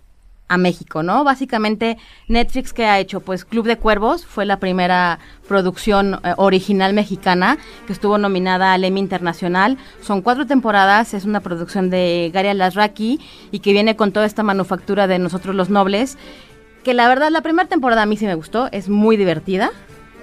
Speaker 2: a México, ¿no? Básicamente Netflix que ha hecho, pues Club de Cuervos fue la primera producción eh, original mexicana que estuvo nominada al Emmy Internacional. Son cuatro temporadas, es una producción de Gary Alasraki y que viene con toda esta manufactura de nosotros los nobles. Que la verdad la primera temporada a mí sí me gustó, es muy divertida.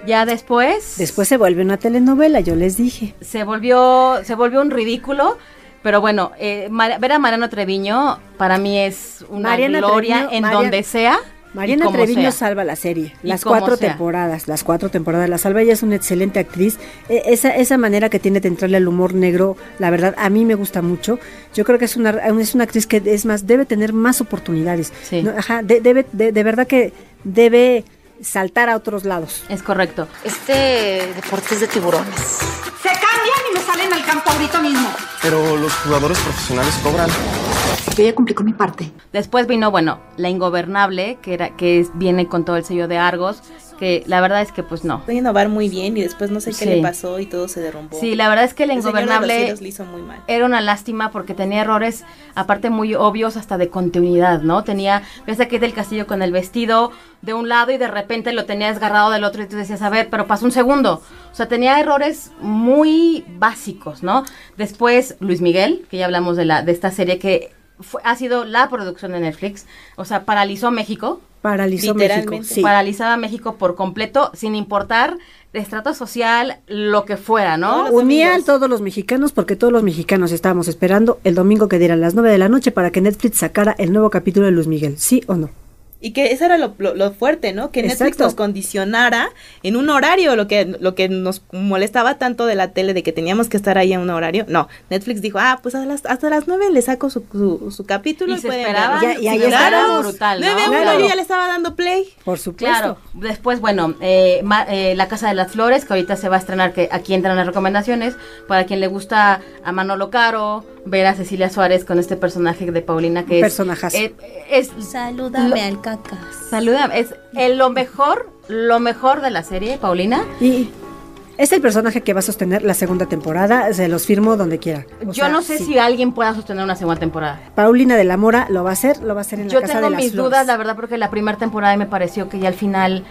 Speaker 2: Ya después
Speaker 4: Después se vuelve una telenovela, yo les dije.
Speaker 2: se volvió se volvió un ridículo. Pero bueno, eh, Mar- ver a Mariano Treviño para mí es una
Speaker 4: Mariana
Speaker 2: gloria
Speaker 4: Treviño-
Speaker 2: en
Speaker 4: Marian-
Speaker 2: donde sea.
Speaker 4: Mariana Treviño
Speaker 2: sea.
Speaker 4: salva la serie,
Speaker 2: Y
Speaker 4: las cuatro
Speaker 2: sea.
Speaker 4: temporadas, las cuatro temporadas, la salva, ella es una excelente actriz, E- esa, esa manera que tiene de entrarle al humor negro, la verdad, a mí me gusta mucho, yo creo que es una, es una actriz que es más, debe tener más oportunidades,
Speaker 2: Sí.
Speaker 4: ¿no? Ajá, de, debe, de, de verdad que debe saltar a otros lados.
Speaker 2: Es correcto.
Speaker 7: Este deporte es de tiburones.
Speaker 10: Se cambian y me salen al campo ahorita mismo.
Speaker 11: Pero los jugadores profesionales cobran.
Speaker 7: Yo ya cumplí con mi parte.
Speaker 2: Después vino, bueno, La Ingobernable, que era que es- viene con todo el sello de Argos, que la verdad es que pues no.
Speaker 5: Puede innovar muy bien y después no sé
Speaker 2: Sí.
Speaker 5: qué le pasó y todo se derrumbó.
Speaker 2: Sí, la verdad es que La
Speaker 5: El Señor de los
Speaker 2: Ingobernable
Speaker 5: Cielos le hizo muy mal.
Speaker 2: era una lástima porque tenía errores, aparte muy obvios, hasta de continuidad, ¿no? Tenía, ves aquí del castillo con el vestido de un lado y de repente lo tenía desgarrado del otro y tú decías, a ver, pero pasó un segundo. O sea, tenía errores muy básicos, ¿no? Después, Luis Miguel, que ya hablamos de, la, de esta serie que fue- ha sido la producción de Netflix, o sea, paralizó México.
Speaker 4: Paralizó México,
Speaker 5: Literalmente.
Speaker 4: sí.
Speaker 2: Paralizaba México por completo, sin importar estrato social, lo que fuera, ¿no?
Speaker 4: Unía a todos los mexicanos porque todos los mexicanos estábamos esperando el domingo que dieran las 9 de la noche para que Netflix sacara el nuevo capítulo de Luis Miguel, ¿sí o no?
Speaker 5: Y que eso era lo, lo- lo fuerte, ¿no? Que Netflix
Speaker 4: Exacto.
Speaker 5: nos condicionara en un horario, lo que, lo que nos molestaba tanto de la tele, de que teníamos que estar ahí en un horario. No, Netflix dijo, ah, pues a las, hasta las nueve le saco su, su, su capítulo.
Speaker 2: Y se
Speaker 5: pueden
Speaker 2: esperaban,
Speaker 5: verlo".
Speaker 4: Ya- y ahí
Speaker 2: se
Speaker 4: estábamos.
Speaker 2: brutal, ¿no?
Speaker 5: Nueve a uno,
Speaker 4: Claro.
Speaker 5: yo ya le estaba dando play.
Speaker 4: Por supuesto.
Speaker 2: Claro, después, bueno, eh, ma- eh, La Casa de las Flores, que ahorita se va a estrenar, que aquí entran las recomendaciones, para quien le gusta a Manolo Caro, ver a Cecilia Suárez con este personaje de Paulina que
Speaker 4: Un
Speaker 2: es
Speaker 4: personajazo.
Speaker 2: es, es
Speaker 5: Salúdame
Speaker 2: Lo-
Speaker 5: al cacas.
Speaker 2: saluda es el- lo mejor lo mejor de la serie Paulina
Speaker 4: Y es el personaje que va a sostener la segunda temporada, se los firmo donde quiera. O
Speaker 2: yo
Speaker 4: sea,
Speaker 2: no sé
Speaker 4: sí.
Speaker 2: si alguien pueda sostener una segunda temporada
Speaker 4: Paulina de la Mora lo va a hacer, lo va a hacer en
Speaker 2: yo
Speaker 4: la Casa
Speaker 2: tengo
Speaker 4: de las
Speaker 2: mis
Speaker 4: Flores.
Speaker 2: dudas la verdad porque la primera temporada me pareció que ya al final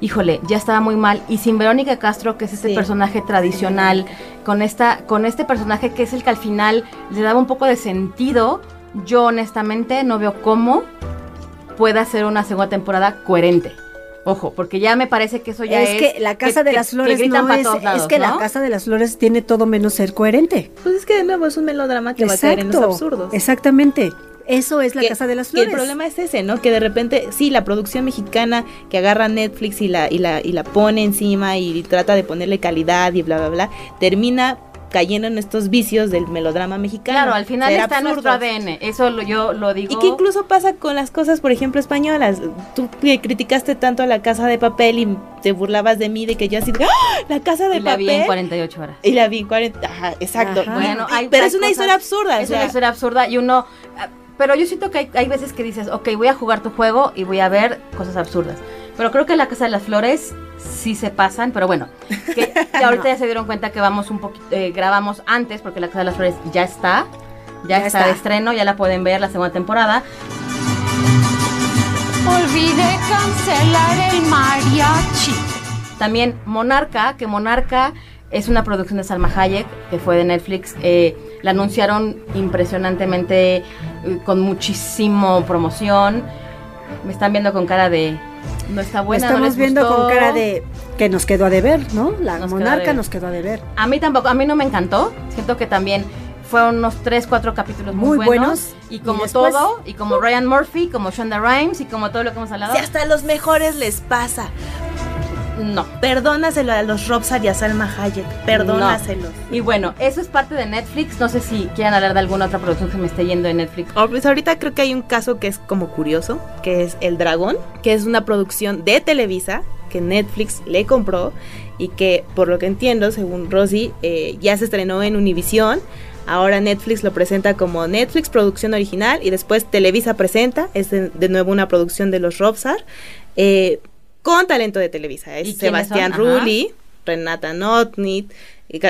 Speaker 2: híjole, ya estaba muy mal. Y sin Verónica Castro, que es este
Speaker 5: Sí.
Speaker 2: personaje tradicional, con esta, con este personaje que es el que al final le daba un poco de sentido, yo honestamente no veo cómo pueda ser una segunda temporada coherente. Ojo, porque ya me parece que eso ya es.
Speaker 4: es que la Casa de
Speaker 2: que-
Speaker 4: las Flores no es,
Speaker 2: lados,
Speaker 4: es que la. Casa de las Flores tiene todo menos ser coherente.
Speaker 5: Pues es que de nuevo es un melodrama que va a caer en los
Speaker 4: Exacto,
Speaker 5: absurdos.
Speaker 4: exactamente. Eso es la
Speaker 5: Que-
Speaker 4: Casa de las Flores.
Speaker 5: el problema es ese, ¿no? Que de repente, sí, la producción mexicana que agarra Netflix y la, y la, y la pone encima y trata de ponerle calidad y bla, bla, bla, termina cayendo en estos vicios del melodrama mexicano.
Speaker 2: Claro, al final está en nuestro. ADN. Eso lo- yo lo digo.
Speaker 5: Y que incluso pasa con las cosas, por ejemplo, españolas. Tú que criticaste tanto a la casa de papel y te burlabas de mí de que yo así, ¡Ah! la casa de
Speaker 2: Y la
Speaker 5: papel.
Speaker 2: vi en 48 horas.
Speaker 5: Y la vi en 40. Ajá, exacto.
Speaker 4: Ajá.
Speaker 2: Bueno, hay-
Speaker 5: pero
Speaker 2: hay
Speaker 5: es una
Speaker 2: cosas-
Speaker 5: historia absurda. o
Speaker 2: Es
Speaker 5: sea,
Speaker 2: una historia absurda y uno... Pero yo siento que hay, hay veces que dices, ok, voy a jugar tu juego y voy a ver cosas absurdas. Pero creo que La Casa de las Flores sí se pasan, pero bueno, que ahorita ya se dieron cuenta que vamos un poquito, eh, grabamos antes porque La Casa de las Flores ya está, ya,
Speaker 4: Ya
Speaker 2: está,
Speaker 4: está.
Speaker 2: de estreno, ya la pueden ver la segunda temporada.
Speaker 10: Olvidé cancelar el mariachi.
Speaker 2: También Monarca, que Monarca es una producción de Salma Hayek, que fue de Netflix. eh, la anunciaron impresionantemente, eh, con muchísimo promoción. Me están viendo con cara de... No está buena, no
Speaker 4: Estamos
Speaker 2: les
Speaker 4: viendo
Speaker 2: gustó".
Speaker 4: con cara de que nos quedó a deber, ¿no? La
Speaker 2: Nos
Speaker 4: monarca nos quedó a deber.
Speaker 2: A mí tampoco, a mí no me encantó. Siento que también fueron unos 3, 4 capítulos muy,
Speaker 4: Muy
Speaker 2: buenos.
Speaker 4: buenos.
Speaker 2: Y como
Speaker 4: Y después-
Speaker 2: todo, y como Ryan Murphy, como Shonda Rhimes, y como todo lo que hemos hablado.
Speaker 5: si hasta a los mejores les pasa.
Speaker 2: No.
Speaker 5: Perdónaselo a los Robsar y a Salma Hayek. Perdónaselos.
Speaker 2: Y bueno, eso es parte de Netflix. No sé si quieran hablar de alguna otra producción que me esté yendo de Netflix.
Speaker 5: Oh, pues ahorita creo que hay un caso que es como curioso, que es El Dragón, que es una producción de Televisa que Netflix le compró y que por lo que entiendo, según Rosy, eh, ya se estrenó en Univision. Ahora Netflix lo presenta como Netflix Producción Original y después Televisa presenta, es de, de nuevo una producción de los Robsar, eh, con talento de Televisa. Es
Speaker 2: ¿Y quiénes
Speaker 5: Sebastián. Rulli, Renata Notnit,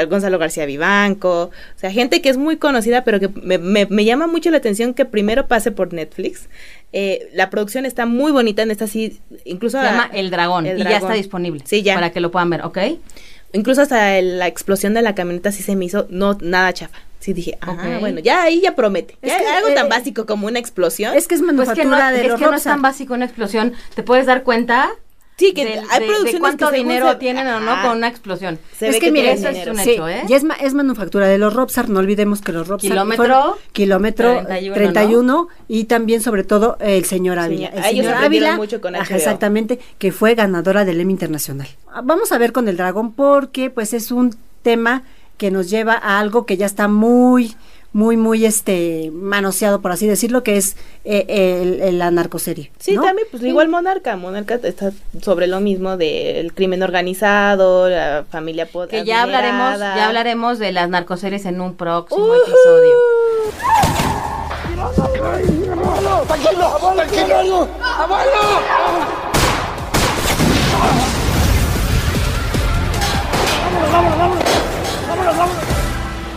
Speaker 5: Gonzalo García Vivanco, o sea, gente que es muy conocida, pero que me, me- me llama mucho la atención que primero pase por Netflix. Eh, la producción está muy bonita, en esta sí, incluso...
Speaker 2: Se llama El Dragón.
Speaker 5: El
Speaker 2: y ya está disponible.
Speaker 5: Sí, ya.
Speaker 2: Para que lo puedan ver, ¿ok?
Speaker 5: Incluso hasta el- la explosión de la camioneta sí se me hizo no nada chafa. Sí dije, ah,
Speaker 2: Ok.
Speaker 5: bueno, ya ahí ya promete.
Speaker 4: Es
Speaker 5: Ya
Speaker 4: que,
Speaker 5: algo
Speaker 4: eh,
Speaker 5: tan básico como una explosión.
Speaker 4: Es que es
Speaker 2: Pues que no,
Speaker 4: manufactura de
Speaker 2: es
Speaker 4: los
Speaker 2: que no es tan básico una explosión. Te puedes dar cuenta
Speaker 5: sí, que hay
Speaker 2: de-
Speaker 5: producciones
Speaker 2: de cuánto
Speaker 5: que
Speaker 2: dinero
Speaker 5: se-
Speaker 2: tienen o no con una explosión.
Speaker 5: Se
Speaker 4: es que,
Speaker 5: que
Speaker 2: eso es un
Speaker 4: sí,
Speaker 2: hecho, ¿eh?
Speaker 4: y es, ma- es manufactura de los Robsar, no olvidemos que los Robsar
Speaker 2: Kilómetro
Speaker 4: kilómetro
Speaker 2: 31,
Speaker 4: 31, y también sobre todo el señor Ávila. El
Speaker 5: ellos
Speaker 4: señor Ávila,
Speaker 5: mucho con
Speaker 4: ajá,
Speaker 5: HBO.
Speaker 4: exactamente, que fue ganadora del Emmy Internacional. Vamos a ver con el dragón porque pues es un tema que nos lleva a algo que ya está muy muy muy este manoseado por así decirlo que es eh, el, el- la narcoserie
Speaker 5: Sí,
Speaker 4: ¿no?
Speaker 5: también, pues igual Monarca. Monarca está sobre lo mismo del crimen organizado, la familia pod-
Speaker 2: Que ya hablaremos, ya hablaremos de las narcoseries en un próximo
Speaker 5: Ujú.
Speaker 2: episodio.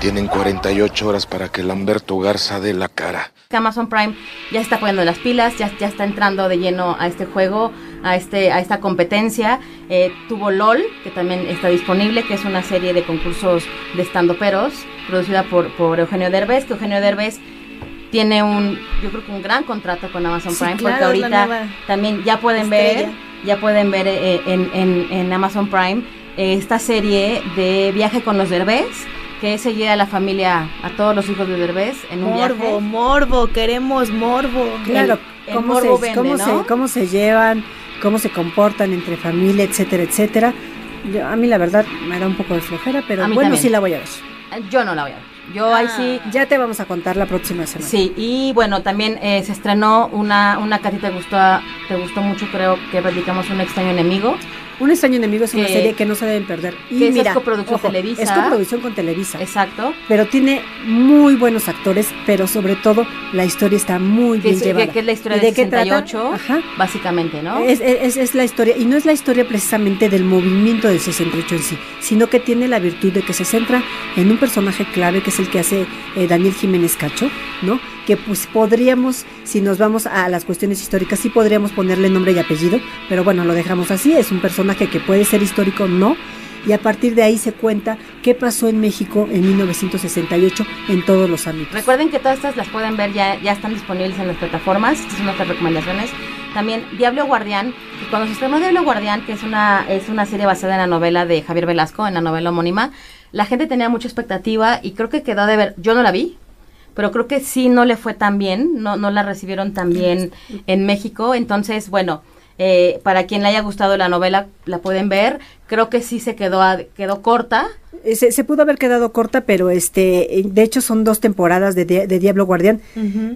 Speaker 12: Tienen 48 horas para que Lamberto Garza dé la cara.
Speaker 2: Amazon Prime ya está poniendo las pilas, ya, ya está entrando de lleno a este juego, a este a esta competencia. Eh, tuvo LOL, que también está disponible, que es una serie de concursos de estandoperos, producida por, por Eugenio Derbez, que Eugenio Derbez tiene un, yo creo que un gran contrato con Amazon
Speaker 5: Sí,
Speaker 2: Prime,
Speaker 5: claro,
Speaker 2: porque ahorita también ya pueden
Speaker 5: estrella.
Speaker 2: ver, ya pueden ver eh, en, en- en Amazon Prime eh, esta serie de Viaje con los Derbez, que es seguir a la familia, a todos los hijos de Derbez en un
Speaker 5: Morbo,
Speaker 2: viaje.
Speaker 5: morbo, queremos morbo.
Speaker 4: Claro,
Speaker 2: el- el
Speaker 4: cómo,
Speaker 2: morbo
Speaker 4: se,
Speaker 2: vende,
Speaker 4: cómo,
Speaker 2: ¿no?
Speaker 4: se, cómo se llevan, cómo se comportan entre familia, etcétera, etcétera. Yo- a mí la verdad me da un poco de flojera, pero bueno,
Speaker 2: también.
Speaker 4: sí la voy a ver.
Speaker 2: Yo no la voy a ver. Yo ahí sí.
Speaker 4: Ya te vamos a contar la próxima semana.
Speaker 2: Sí, y bueno, también eh, se estrenó una, una que a ti te gustó, te gustó mucho, creo que platicamos un extraño enemigo.
Speaker 4: Un extraño enemigo es una
Speaker 2: Que-
Speaker 4: serie que no se deben perder. Y
Speaker 2: que
Speaker 4: mira,
Speaker 2: es coproducción
Speaker 4: ojo,
Speaker 2: Televisa.
Speaker 4: Es coproducción con Televisa.
Speaker 2: Exacto.
Speaker 4: Pero tiene muy buenos actores, pero sobre todo la historia está muy
Speaker 2: Que
Speaker 4: bien
Speaker 2: es,
Speaker 4: llevada.
Speaker 2: que- es la historia
Speaker 4: ¿Y
Speaker 2: del
Speaker 4: de qué trata?
Speaker 2: 68, básicamente, ¿no?
Speaker 4: Es, es- es la historia, y no es la historia precisamente del movimiento del 68 en sí, sino que tiene la virtud de que se centra en un personaje clave que es el que hace eh, Daniel Jiménez Cacho, ¿no? Que pues podríamos, si nos vamos a las cuestiones históricas, sí podríamos ponerle nombre y apellido, pero bueno, lo dejamos así, es un personaje que puede ser histórico, no. Y a partir de ahí se cuenta qué pasó en México en 1968 en todos los ámbitos.
Speaker 2: Recuerden que todas estas las pueden ver, ya, ya están disponibles en las plataformas. Estas son nuestras recomendaciones. También Diablo Guardián, cuando se estrenó Diablo Guardián, que es una, es una serie basada en la novela de Javier Velasco, en la novela homónima, la gente tenía mucha expectativa y creo que quedó de ver. Yo no la vi, pero creo que sí no le fue tan bien, no, no la recibieron tan bien en México. Entonces, bueno, eh, para quien le haya gustado la novela, la pueden ver. Creo que sí se quedó, a- quedó corta.
Speaker 4: Se, se pudo haber quedado corta, pero este, de hecho son dos temporadas de, de Diablo Guardián.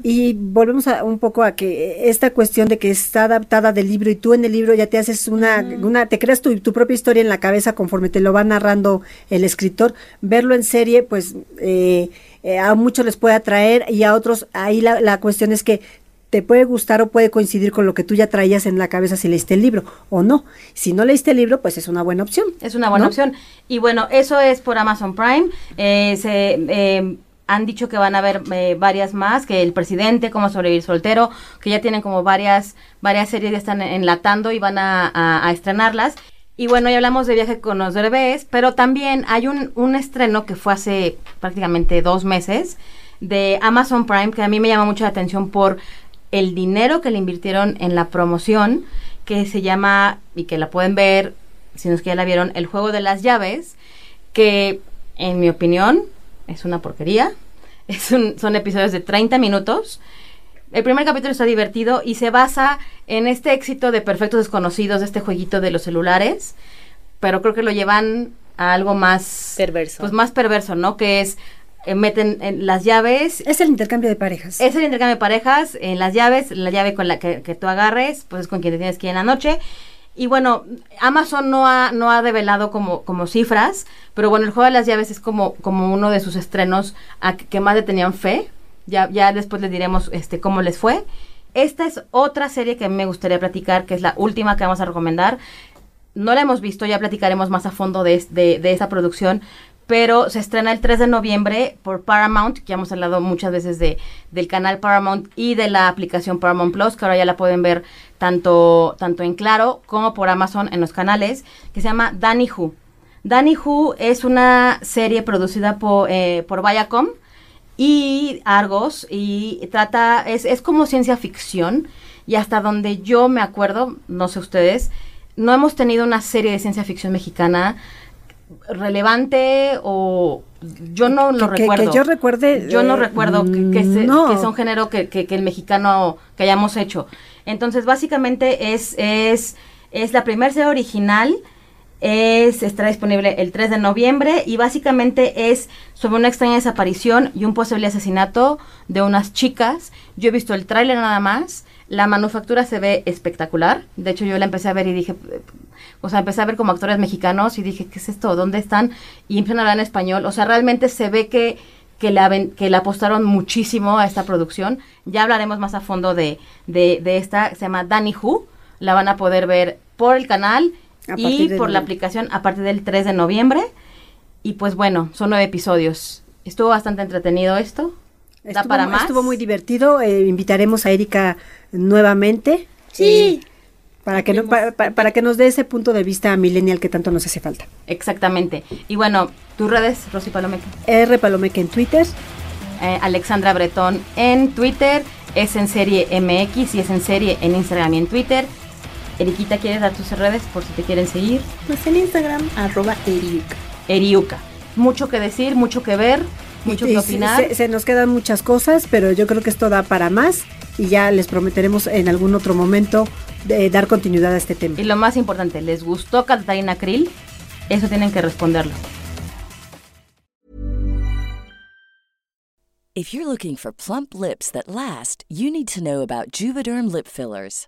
Speaker 4: Y volvemos a, un poco a que esta cuestión de que está adaptada del libro y tú en el libro ya te haces una, una te creas tu, tu propia historia en la cabeza conforme te lo va narrando el escritor. Verlo en serie, pues eh, eh, a muchos les puede atraer y a otros, ahí la, la cuestión es que te puede gustar o puede coincidir con lo que tú ya traías en la cabeza si leíste el libro o no. Si no leíste el libro, pues es una buena opción.
Speaker 2: Es una buena
Speaker 4: ¿no?
Speaker 2: opción. Y bueno, eso es por Amazon Prime. Eh, se, eh, han dicho que van a haber eh, varias más, que el presidente, cómo sobrevivir soltero, que ya tienen como varias, varias series ya están enlatando y van a, a- a estrenarlas. Y bueno, ya hablamos de viaje con los derbés, pero también hay un, un estreno que fue hace prácticamente dos meses de Amazon Prime, que a mí me llama mucho la atención por el dinero que le invirtieron en la promoción, que se llama, y que la pueden ver, si no es que ya la vieron, El Juego de las Llaves, que en mi opinión es una porquería. Es son episodios de 30 minutos. El primer capítulo está divertido y se basa en este éxito de Perfectos Desconocidos, de este jueguito de los celulares, pero creo que lo llevan a algo más
Speaker 5: perverso.
Speaker 2: Pues más perverso, ¿no? Que es eh, meten en las llaves.
Speaker 4: Es el intercambio de parejas.
Speaker 2: Es el intercambio de parejas, en las llaves, la llave con la que, que tú agarres, pues es con quien te tienes que ir en la noche. Y bueno, Amazon no ha, no ha develado como, como cifras, pero bueno, el juego de las llaves es como, como uno de sus estrenos a que, que más le tenían fe. Ya, ya después les diremos este, cómo les fue. Esta es otra serie que me gustaría platicar, que es la última que vamos a recomendar. No la hemos visto, ya platicaremos más a fondo de, de, de esa producción, pero se estrena el 3 de noviembre por Paramount, que ya hemos hablado muchas veces de, del canal Paramount y de la aplicación Paramount Plus, que ahora ya la pueden ver tanto, tanto en Claro como por Amazon en los canales, que se llama Danny Who. Danny Who es una serie producida por, eh, por Viacom y Argos y trata, es, es como ciencia ficción y hasta donde yo me acuerdo, no sé ustedes, no hemos tenido una serie de ciencia ficción mexicana relevante o yo no lo
Speaker 4: Que-
Speaker 2: recuerdo.
Speaker 4: que yo recuerde,
Speaker 2: Yo no
Speaker 4: eh,
Speaker 2: recuerdo que, que se-
Speaker 4: no.
Speaker 2: que sea un género que, que- que el mexicano que hayamos hecho. Entonces, básicamente es, es, es la primera serie original. Es, estará disponible el 3 de noviembre y básicamente es sobre una extraña desaparición y un posible asesinato de unas chicas. Yo he visto el tráiler nada más. La manufactura se ve espectacular. De hecho, yo la empecé a ver y dije, eh, o sea, empecé a ver como actores mexicanos y dije, ¿qué es esto? ¿Dónde están? Y empiezan a hablar en español. O sea, realmente se ve que, que, aven- que le apostaron muchísimo a esta producción. Ya hablaremos más a fondo de, de, de esta, se llama Danny Who. La van a poder ver por el canal y por la aplicación a partir del 3 de noviembre. Y pues bueno, son nueve episodios. Estuvo bastante entretenido esto. Da
Speaker 4: Estuvo,
Speaker 2: para más.
Speaker 4: estuvo muy divertido. eh, invitaremos a Erika nuevamente.
Speaker 5: Sí.
Speaker 4: eh, para que, no- pa- pa- para que nos dé ese punto de vista millennial que tanto nos hace falta.
Speaker 2: Exactamente. Y bueno, tus redes, Rosy Palomeque.
Speaker 4: R. Palomeque en Twitter.
Speaker 2: Eh, Alexandra Bretón en Twitter. Es en serie MX y es en serie en Instagram y en Twitter. Eriquita, ¿quieres dar tus redes por si te quieren seguir?
Speaker 5: Pues en Instagram, arroba Eriuca.
Speaker 2: Eriuca. Mucho que decir, mucho que ver, mucho
Speaker 4: Y-
Speaker 2: que opinar.
Speaker 4: Se, se nos quedan muchas cosas, pero yo creo que esto da para más y ya les prometeremos en algún otro momento de dar continuidad a este tema.
Speaker 2: Y lo más importante, ¿les gustó Catalina Krill? Eso tienen que responderlo.
Speaker 13: If you're looking for plump lips that last, you need to know about Juvederm lip fillers.